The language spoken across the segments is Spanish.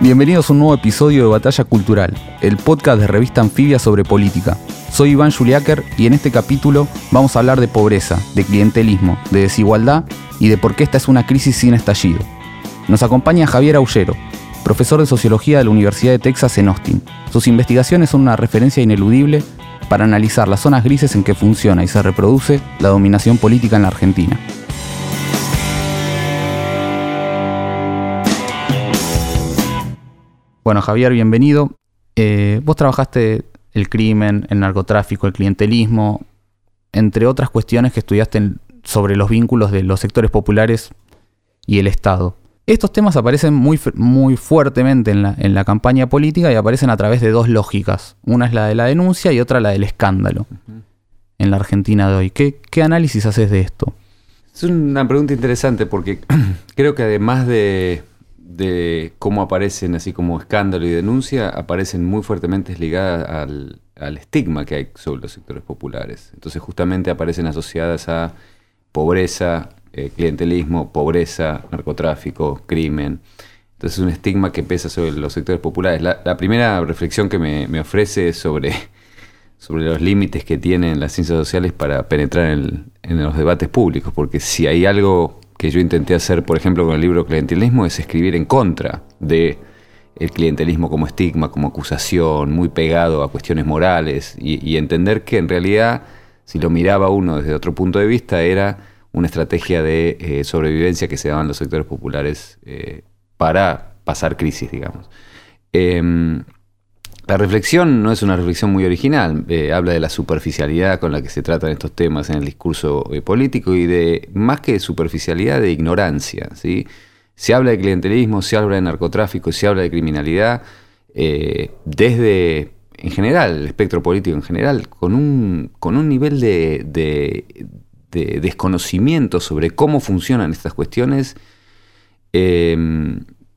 Bienvenidos a un nuevo episodio de Batalla Cultural, el podcast de revista Anfibia sobre política. Soy Iván Juliáquer y en este capítulo vamos a hablar de pobreza, de clientelismo, de desigualdad y de por qué esta es una crisis sin estallido. Nos acompaña Javier Aullero, profesor de Sociología de la Universidad de Texas en Austin. Sus investigaciones son una referencia ineludible para analizar las zonas grises en que funciona y se reproduce la dominación política en la Argentina. Bueno, Javier, bienvenido. Eh, vos trabajaste el crimen, el narcotráfico, el clientelismo, entre otras cuestiones que estudiaste sobre los vínculos de los sectores populares y el Estado. Estos temas aparecen muy, muy fuertemente en la, en la, campaña política y aparecen a través de dos lógicas. Una es la de la denuncia y otra la del escándalo en la Argentina de hoy. ¿Qué, ¿Qué análisis haces de esto? Es una pregunta interesante porque creo que además de de cómo aparecen así como escándalo y denuncia, aparecen muy fuertemente ligadas al, estigma que hay sobre los sectores populares. Entonces justamente aparecen asociadas a pobreza, eh, clientelismo, pobreza, narcotráfico, crimen. Entonces es un estigma que pesa sobre los sectores populares. La, primera reflexión que me, ofrece es sobre, sobre los límites que tienen las ciencias sociales para penetrar en, en los debates públicos, porque si hay algo que yo intenté hacer, por ejemplo, con el libro Clientelismo, es escribir en contra de el clientelismo como estigma, como acusación, muy pegado a cuestiones morales, y, entender que en realidad, si lo miraba uno desde otro punto de vista, era una estrategia de eh, sobrevivencia que se daban los sectores populares eh, para pasar crisis, digamos. Em, la reflexión no es una reflexión muy original, eh, habla de la superficialidad con la que se tratan estos temas en el discurso eh, político y de, más que de superficialidad, de ignorancia. ¿sí? Se habla de clientelismo, se habla de narcotráfico, se habla de criminalidad, eh, desde, en general, el espectro político en general, con un, con un nivel de, de, desconocimiento sobre cómo funcionan estas cuestiones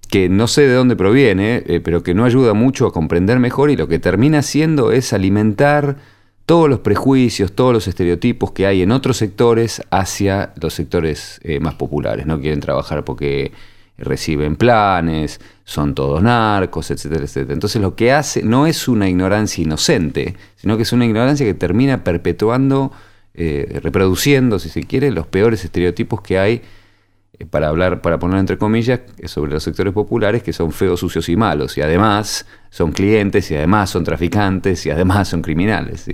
que no sé de dónde proviene, eh, pero que no ayuda mucho a comprender mejor y lo que termina haciendo es alimentar todos los prejuicios, todos los estereotipos que hay en otros sectores hacia los sectores eh, más populares. No quieren trabajar porque reciben planes, son todos narcos, etcétera, etcétera. Entonces lo que hace no es una ignorancia inocente, sino que es una ignorancia que termina perpetuando, eh, reproduciendo, si se quiere, los peores estereotipos que hay para hablar, para poner entre comillas, sobre los sectores populares que son feos, sucios y malos, y además son clientes, y además son traficantes, y además son criminales.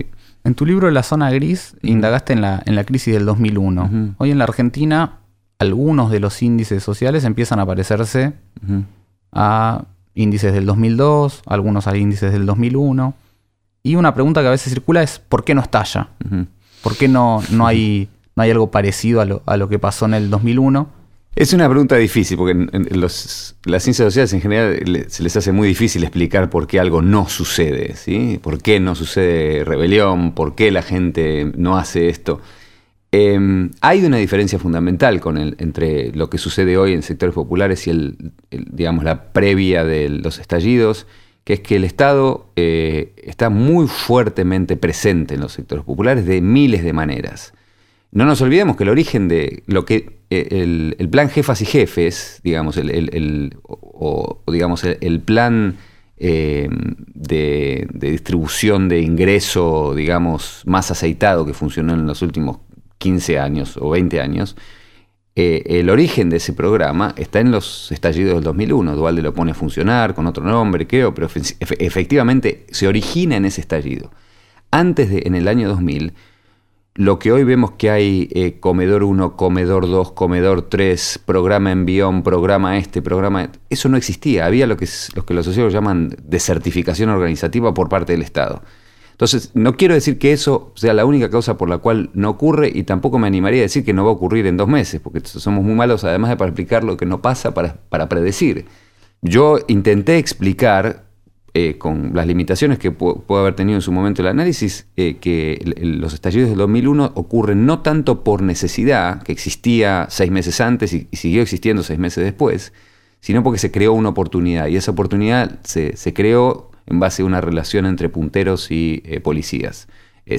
En tu libro La Zona Gris indagaste en la, en la crisis del 2001. Hoy en la Argentina algunos de los índices sociales empiezan a parecerse a índices del 2002, algunos a índices del 2001. Y una pregunta que a veces circula es ¿por qué no estalla? ¿Por qué no, no, hay, no hay algo parecido a lo, a lo que pasó en el 2001? Es una pregunta difícil, porque en, las ciencias sociales en general se les hace muy difícil explicar por qué algo no sucede, ¿sí? ¿Por qué no sucede rebelión? ¿Por qué la gente no hace esto? Em, hay una diferencia fundamental entre lo que sucede hoy en sectores populares y el, digamos, la previa de los estallidos, que es que el Estado eh, está muy fuertemente presente en los sectores populares de miles de maneras. No nos olvidemos que el origen de lo que eh, el, plan jefas y jefes, digamos, el, o, digamos, el, plan eh, de, distribución de ingreso, digamos, más aceitado que funcionó en los últimos 15 años o 20 años, eh, el origen de ese programa está en los estallidos del 2001. Dualde lo pone a funcionar con otro nombre, creo, pero efectivamente se origina en ese estallido. Antes de, en el año 2000, lo que hoy vemos que hay eh, comedor 1, comedor 2, comedor 3, programa envión, programa este, programa... Eso no existía, había lo que, lo que los sociólogos llaman desertificación organizativa por parte del Estado. Entonces, no quiero decir que eso sea la única causa por la cual no ocurre y tampoco me animaría a decir que no va a ocurrir en dos meses, porque somos muy malos además de para explicar lo que no pasa, para predecir. Yo intenté explicar eh, con las limitaciones que puede haber tenido en su momento el análisis, eh, que los estallidos del 2001 ocurren no tanto por necesidad, que existía seis meses antes y, siguió existiendo seis meses después, sino porque se creó una oportunidad. Y esa oportunidad se, creó en base a una relación entre punteros y eh, policías.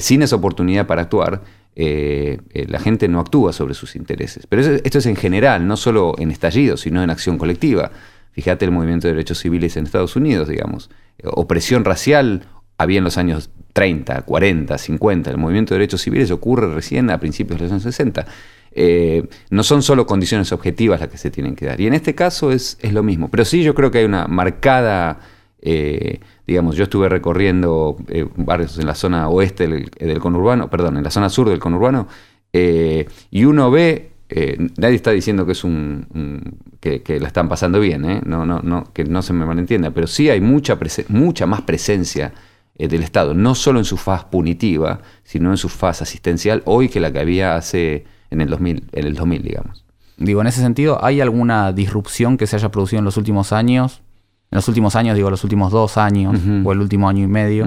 sin esa oportunidad para actuar, la gente no actúa sobre sus intereses. Pero esto es en general, no solo en estallidos, sino en acción colectiva. Fíjate el movimiento de derechos civiles en Estados Unidos, digamos opresión racial había en los años 30, 40, 50. El movimiento de derechos civiles ocurre recién a principios de los años 60. Eh, no son solo condiciones objetivas las que se tienen que dar. Y en este caso es, lo mismo. Pero sí yo creo que hay una marcada, eh, digamos, yo estuve recorriendo eh, barrios en la zona oeste del, conurbano, perdón, en la zona sur del conurbano, y uno ve eh, nadie está diciendo que es un, que, la están pasando bien, ¿eh? no, no, no, que no se me malentienda, pero sí hay mucha, mucha más presencia eh, del Estado, no solo en su faz punitiva, sino en su faz asistencial hoy que la que había hace en el 2000, en el 2000 digamos. Digo, en ese sentido, ¿hay alguna disrupción que se haya producido en los últimos años? En los últimos años, digo, los últimos dos años o el último año y medio,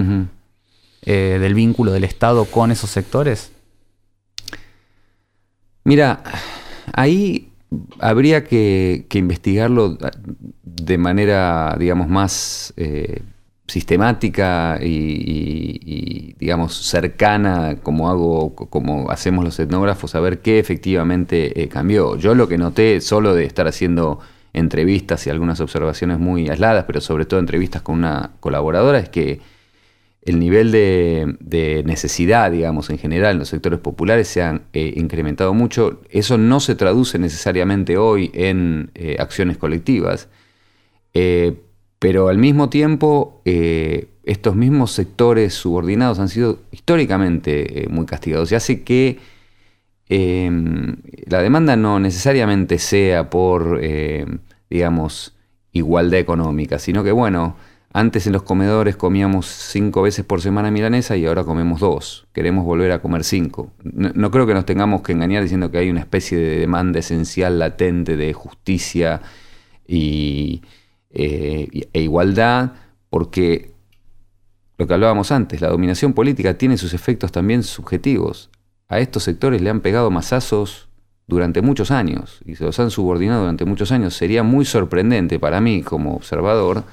del vínculo del Estado con esos sectores? Mira, ahí habría que, investigarlo de manera, digamos, más eh, sistemática y, digamos, cercana, como hago, como hacemos los etnógrafos, a ver qué efectivamente eh, cambió. Yo lo que noté, solo de estar haciendo entrevistas y algunas observaciones muy aisladas, pero sobre todo entrevistas con una colaboradora, es que el nivel de, necesidad, digamos, en general en los sectores populares se ha eh, incrementado mucho. Eso no se traduce necesariamente hoy en eh, acciones colectivas, eh, pero al mismo tiempo estos mismos sectores subordinados han sido históricamente muy castigados y hace que em, la demanda no necesariamente sea por, digamos, igualdad económica, sino que, bueno, antes en los comedores comíamos cinco veces por semana milanesa y ahora comemos dos. Queremos volver a comer cinco. No, creo que nos tengamos que engañar diciendo que hay una especie de demanda esencial latente de justicia y, eh, e igualdad, porque lo que hablábamos antes, la dominación política tiene sus efectos también subjetivos. A estos sectores le han pegado masazos durante muchos años y se los han subordinado durante muchos años. Sería muy sorprendente para mí como observador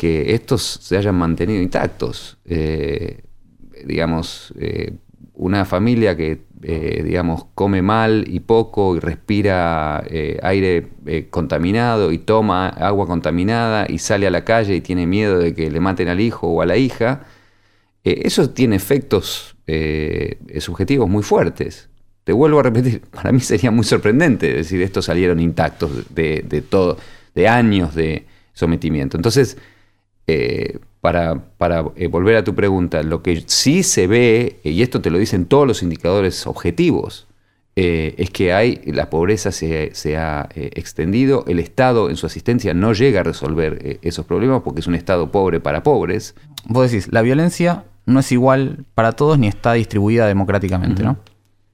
que estos se hayan mantenido intactos. Eh, digamos, eh, una familia que, eh, digamos, come mal y poco y respira aire contaminado y toma agua contaminada y sale a la calle y tiene miedo de que le maten al hijo o a la hija, eso tiene efectos subjetivos muy fuertes. Te vuelvo a repetir, para mí sería muy sorprendente decir estos salieron intactos de, de todo, de años de sometimiento. Entonces, eh, para, eh, volver a tu pregunta, lo que sí se ve, y esto te lo dicen todos los indicadores objetivos, eh, es que hay, la pobreza se, ha extendido, el Estado en su asistencia no llega a resolver esos problemas porque es un Estado pobre para pobres. Vos decís, la violencia no es igual para todos ni está distribuida democráticamente, ¿no?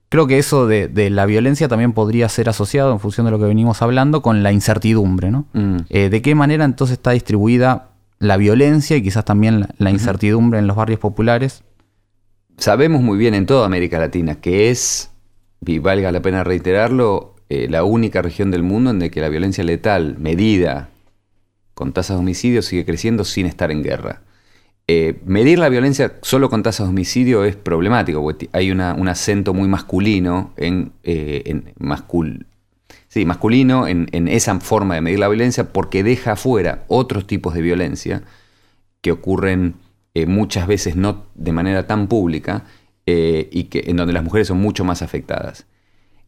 Creo que eso de, la violencia también podría ser asociado, en función de lo que venimos hablando, con la incertidumbre, ¿no? Mm. ¿De qué manera entonces está distribuida la violencia y quizás también la, incertidumbre en los barrios populares. Sabemos muy bien en toda América Latina que es, y valga la pena reiterarlo, eh, la única región del mundo en la que la violencia letal medida con tasas de homicidio sigue creciendo sin estar en guerra. Eh, medir la violencia solo con tasas de homicidio es problemático, porque hay un acento muy masculino en, eh, en sí, masculino en, esa forma de medir la violencia porque deja afuera otros tipos de violencia que ocurren eh, muchas veces no de manera tan pública eh, y que, en donde las mujeres son mucho más afectadas.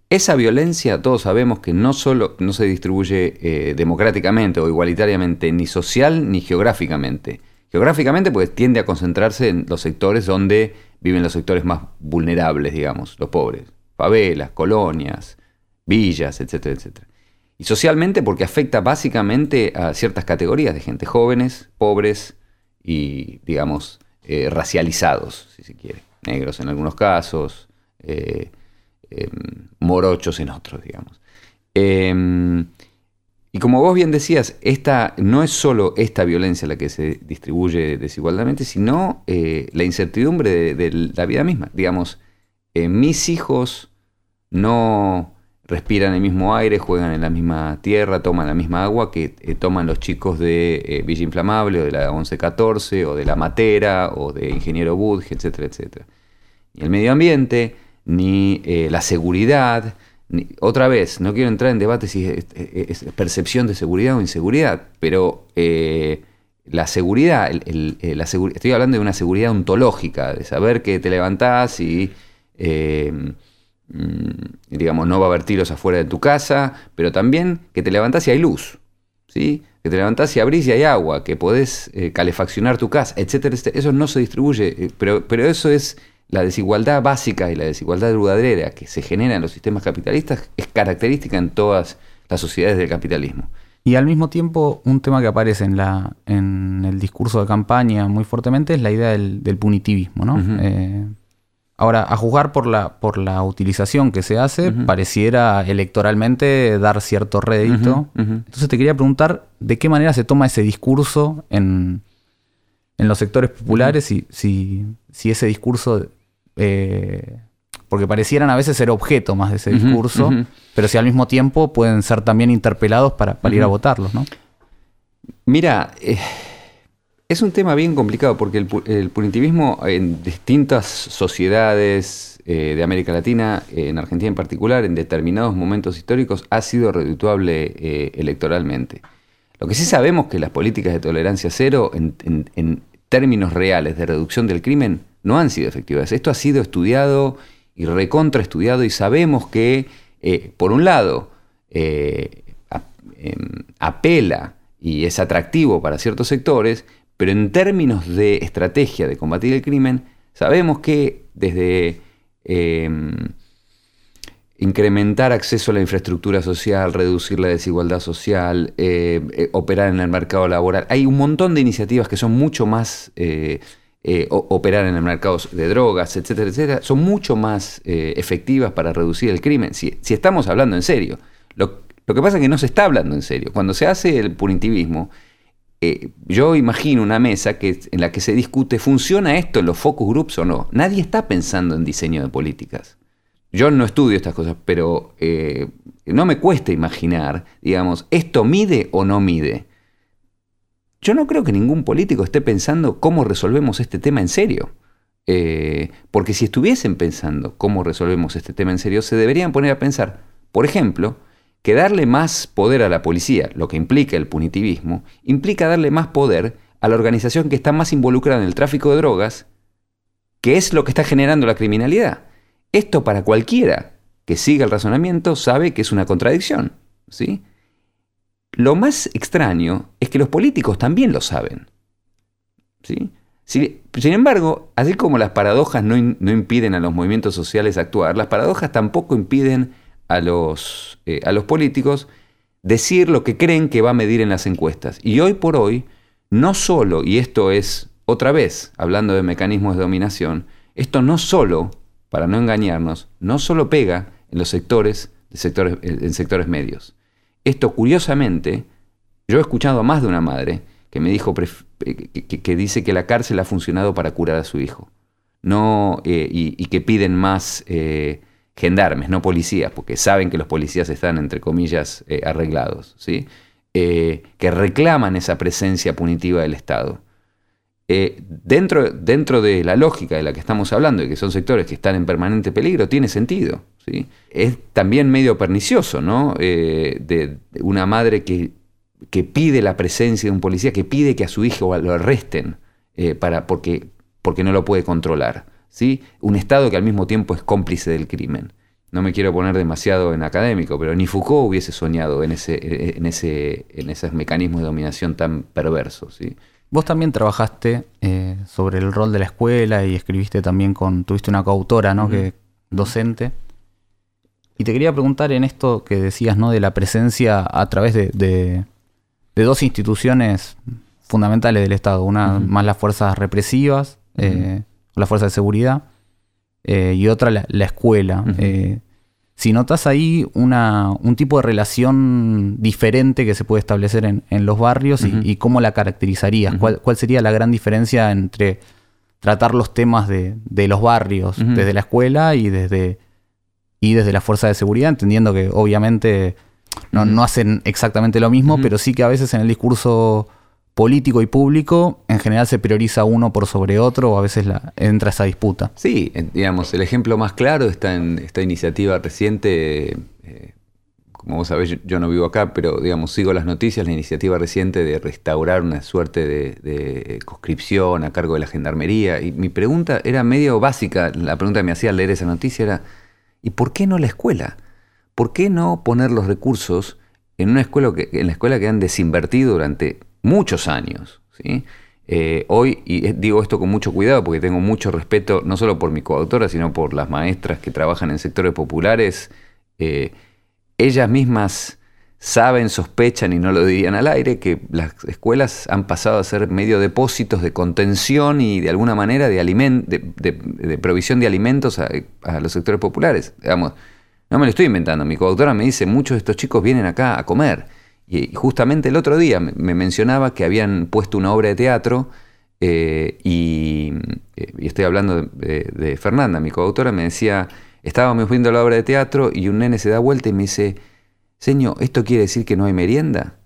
Esa violencia todos sabemos que no solo no se distribuye eh, democráticamente o igualitariamente, ni social ni geográficamente. Geográficamente pues tiende a concentrarse en los sectores donde viven los sectores más vulnerables, digamos, los pobres. Favelas, colonias, villas, etcétera, etcétera. Y socialmente porque afecta básicamente a ciertas categorías de gente, jóvenes, pobres y, digamos, eh, racializados, si se quiere. Negros en algunos casos, eh, em, morochos en otros, digamos. Em, Y como vos bien decías, esta no es solo esta violencia la que se distribuye desigualdamente, sino eh, la incertidumbre de, la vida misma. Digamos, mis hijos no respiran el mismo aire, juegan en la misma tierra, toman la misma agua que eh, toman los chicos de Villa Inflamable o de la 1114 o de la Matera o de Ingeniero Budge, etcétera, etcétera. Ni el medio ambiente, ni la seguridad, otra vez, no quiero entrar en debate si es, percepción de seguridad o inseguridad, pero eh, la seguridad, eh, la estoy hablando de una seguridad ontológica, de saber que te levantás y, eh, digamos, no va a haber tiros afuera de tu casa, pero también que te levantás y hay luz, ¿sí? que te levantás y abrís y hay agua, que podés calefaccionar tu casa, etcétera, Eso no se distribuye, pero, pero eso es la desigualdad básica y la desigualdad duradera que se genera en los sistemas capitalistas es característica en todas las sociedades del capitalismo. Y al mismo tiempo, un tema que aparece en, la, en el discurso de campaña muy fuertemente es la idea del, punitivismo. ¿no? Eh, ahora, a juzgar por la, por la utilización que se hace, pareciera electoralmente dar cierto rédito. Entonces te quería preguntar de qué manera se toma ese discurso en, en los sectores populares y si, si ese discurso eh, porque parecieran a veces ser objeto más de ese discurso, pero si al mismo tiempo pueden ser también interpelados para, ir a votarlos, ¿no? Mira, eh, es un tema bien complicado porque el, punitivismo en distintas sociedades eh, de América Latina, en Argentina en particular, en determinados momentos históricos, ha sido redituable electoralmente. Lo que sí sabemos que las políticas de tolerancia cero, en términos reales de reducción del crimen, no han sido efectivas. Esto ha sido estudiado y recontraestudiado y sabemos que, eh, por un lado, eh, em, apela y es atractivo para ciertos sectores, pero en términos de estrategia de combatir el crimen, sabemos que desde em, incrementar acceso a la infraestructura social, reducir la desigualdad social, eh, operar en el mercado laboral, hay un montón de iniciativas que son mucho más eh, operar en el mercado de drogas, etcétera, etcétera, son mucho más eh, efectivas para reducir el crimen, si, estamos hablando en serio. Lo, que pasa es que no se está hablando en serio. Cuando se hace el punitivismo, eh, yo imagino una mesa en la que se discute, ¿funciona esto en los focus groups o no? Nadie está pensando en diseño de políticas. Yo no estudio estas cosas, pero no me cuesta imaginar, digamos, ¿esto mide o no mide? yo no creo que ningún político esté pensando cómo resolvemos este tema en serio. Eh, porque si estuviesen pensando cómo resolvemos este tema en serio, se deberían poner a pensar, por ejemplo, que darle más poder a la policía, lo que implica el punitivismo, implica darle más poder a la organización que está más involucrada en el tráfico de drogas, que es lo que está generando la criminalidad. Esto para cualquiera que siga el razonamiento sabe que es una contradicción. ¿sí? Lo más extraño es que los políticos también lo saben. ¿sí? sin embargo, así como las paradojas no, impiden a los movimientos sociales actuar, las paradojas tampoco impiden a los, eh, a los políticos decir lo que creen que va a medir en las encuestas. Y hoy por hoy, no solo, y esto es otra vez, hablando de mecanismos de dominación, esto no solo, para no engañarnos, no solo pega en los sectores, sectores en sectores medios. Esto, curiosamente, yo he escuchado a más de una madre que me dijo que, dice que la cárcel ha funcionado para curar a su hijo. No, eh, y, que piden más eh, gendarmes, no policías, porque saben que los policías están, entre comillas, eh, arreglados, ¿sí? que reclaman esa presencia punitiva del Estado. dentro, dentro de la lógica de la que estamos hablando, y que son sectores que están en permanente peligro, tiene sentido. Es también medio pernicioso, ¿no? Eh, de, una madre que, que, pide la presencia de un policía, que pide que a su hijo lo arresten eh, para, porque, porque no lo puede controlar. ¿Sí? Un Estado que al mismo tiempo es cómplice del crimen. No me quiero poner demasiado en académico, pero ni Foucault hubiese soñado en, ese, en, ese, en esos mecanismos de dominación tan perversos. ¿sí? Vos también trabajaste eh, sobre el rol de la escuela y escribiste también con, tuviste una coautora, ¿no? que, docente. Y te quería preguntar en esto que decías, ¿no? De la presencia a través de, dos instituciones fundamentales del Estado. Una más las fuerzas represivas, eh, las fuerzas de seguridad, eh, y otra la, escuela. Eh, si notas ahí una, un tipo de relación diferente que se puede establecer en, los barrios y, cómo la caracterizarías. ¿Cuál, sería la gran diferencia entre tratar los temas de, los barrios desde la escuela y desde, y desde la fuerza de seguridad, entendiendo que obviamente no, no hacen exactamente lo mismo, pero sí que a veces en el discurso político y público, en general se prioriza uno por sobre otro o a veces la, entra esa disputa. Sí, digamos, el ejemplo más claro está en esta iniciativa reciente, eh, como vos sabés, yo, no vivo acá, pero digamos, sigo las noticias, la iniciativa reciente de restaurar una suerte de, conscripción a cargo de la gendarmería. Y mi pregunta era medio básica, la pregunta que me hacía al leer esa noticia era, ¿y por qué no la escuela? ¿Por qué no poner los recursos en una escuela que, en la escuela que han desinvertido durante muchos años. ¿sí? Eh, hoy, y digo esto con mucho cuidado porque tengo mucho respeto, no solo por mi coautora, sino por las maestras que trabajan en sectores populares, eh, ellas mismas saben, sospechan y no lo dirían al aire, que las escuelas han pasado a ser medio depósitos de contención y de alguna manera de, provisión de alimentos a, los sectores populares. No me lo estoy inventando, mi coautora me dice, muchos de estos chicos vienen acá a comer. Y justamente el otro día me mencionaba que habían puesto una obra de teatro eh, y, estoy hablando de, Fernanda, mi coautora, me decía, estábamos viendo la obra de teatro y un nene se da vuelta y me dice, Señor, ¿esto quiere decir que no hay merienda?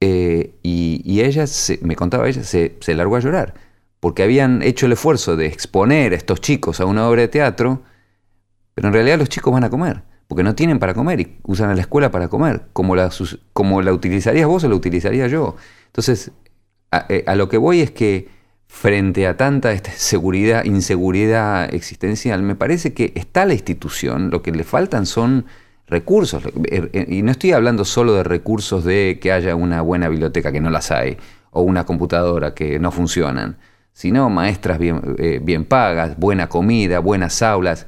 Eh, y, ella, me contaba ella, se, se largó a llorar, porque habían hecho el esfuerzo de exponer a estos chicos a una obra de teatro, pero en realidad los chicos van a comer porque no tienen para comer y usan a la escuela para comer, como la, como la utilizarías vos o la utilizaría yo. Entonces, eh, a, lo que voy es que frente a tanta seguridad, inseguridad existencial, me parece que está la institución, lo que le faltan son recursos, er, er, y no estoy hablando solo de recursos de que haya una buena biblioteca, que no las hay, o una computadora que no funcionan, sino maestras bien, eh, bien pagas, buena comida, buenas aulas,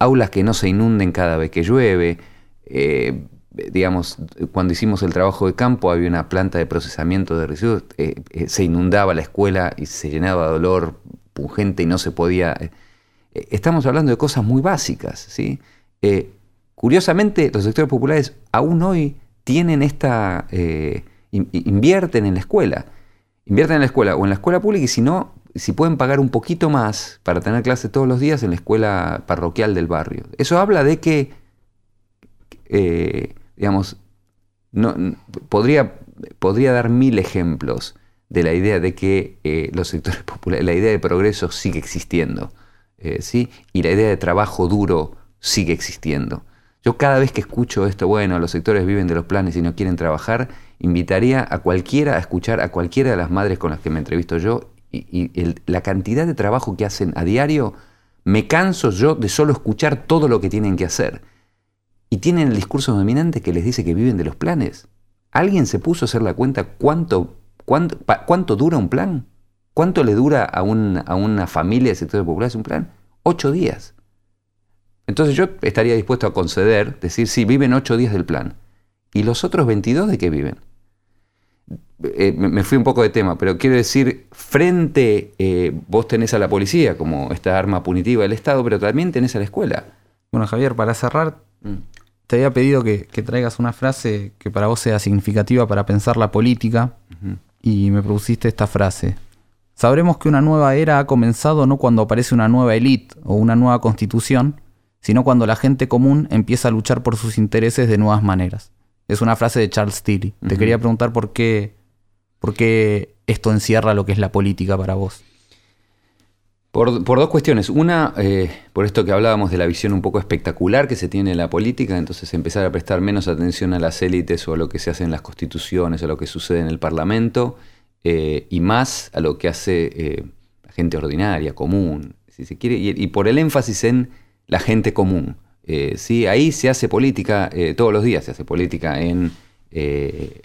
aulas que no se inunden cada vez que llueve. Eh, digamos, cuando hicimos el trabajo de campo había una planta de procesamiento de residuos, eh, eh, se inundaba la escuela y se llenaba de dolor pungente y no se podía... estamos hablando de cosas muy básicas, ¿sí? curiosamente, los sectores populares aún hoy tienen esta... invierten en la escuela. Invierten en la escuela o en la escuela pública y si no, si pueden pagar un poquito más para tener clase todos los días en la escuela parroquial del barrio. Eso habla de que, eh, digamos, no, podría, podría dar mil ejemplos de la idea de que eh, los sectores populares, la idea de progreso sigue existiendo, eh, ¿sí? y la idea de trabajo duro sigue existiendo. Yo cada vez que escucho esto, bueno, los sectores viven de los planes y no quieren trabajar, invitaría a cualquiera a escuchar a cualquiera de las madres con las que me entrevisto yo y, la cantidad de trabajo que hacen a diario, me canso yo de solo escuchar todo lo que tienen que hacer. Y tienen el discurso dominante que les dice que viven de los planes. ¿Alguien se puso a hacer la cuenta cuánto, cuánto, cuánto dura un plan? ¿Cuánto le dura a, a una familia de sectores populares un plan? Ocho días. Entonces yo estaría dispuesto a conceder, decir, sí, viven ocho días del plan. ¿Y los otros 22 de qué viven? Eh, me fui un poco de tema, pero quiero decir, frente, eh, vos tenés a la policía como esta arma punitiva del Estado, pero también tenés a la escuela. Bueno, Javier, para cerrar, mm. te había pedido que, traigas una frase que para vos sea significativa para pensar la política, y me produciste esta frase. Sabremos que una nueva era ha comenzado no cuando aparece una nueva élite o una nueva constitución, sino cuando la gente común empieza a luchar por sus intereses de nuevas maneras. Es una frase de Charles Tilly. Te quería preguntar por qué, por qué esto encierra lo que es la política para vos. Por, dos cuestiones. Una, eh, por esto que hablábamos de la visión un poco espectacular que se tiene en la política, entonces empezar a prestar menos atención a las élites o a lo que se hace en las constituciones, a lo que sucede en el Parlamento, eh, y más a lo que hace eh, la gente ordinaria, común, si se quiere, y por el énfasis en la gente común. Eh, ¿sí? Ahí se hace política eh, todos los días, se hace política en, eh,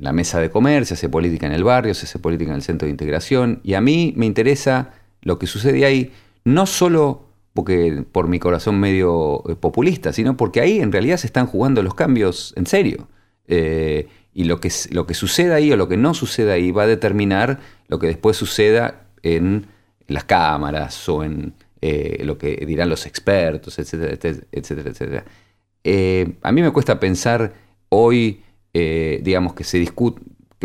la mesa de comer, se hace política en el barrio, se hace política en el centro de integración, y a mí me interesa lo que sucede ahí, no solo porque por mi corazón medio populista, sino porque ahí en realidad se están jugando los cambios en serio. y lo que suceda ahí o lo que no suceda ahí va a determinar lo que después suceda en las cámaras o en eh, lo que dirán los expertos, etcétera, etcétera, etcétera. Eh, a mí me cuesta pensar hoy, digamos, que se discute,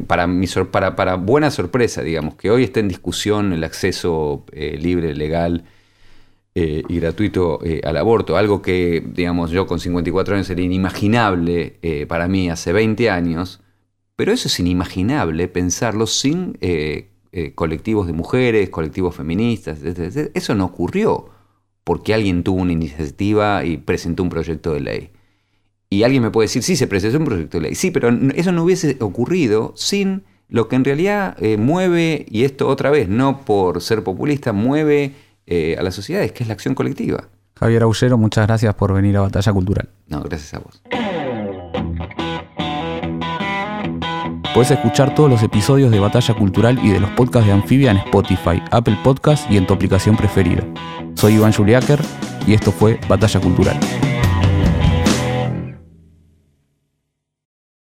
para, para, buena sorpresa, digamos, que hoy está en discusión el acceso libre, legal y gratuito al aborto, algo que, digamos, yo con 54 años sería inimaginable para mí hace 20 años, pero eso es inimaginable pensarlo sin eh, eh, colectivos de mujeres, colectivos feministas. Eso no ocurrió porque alguien tuvo una iniciativa y presentó un proyecto de ley. Y alguien me puede decir, sí, se presentó un proyecto de ley. Sí, pero eso no hubiese ocurrido sin lo que en realidad eh, mueve, y esto otra vez, no por ser populista, mueve a las sociedades, que es la acción colectiva. Javier Aullero, muchas gracias por venir a Batalla Cultural. No, gracias a vos. Puedes escuchar todos los episodios de Batalla Cultural y de los podcasts de Anfibia en Spotify, Apple Podcasts y en tu aplicación preferida. Soy Iván Juliáquer y esto fue Batalla Cultural.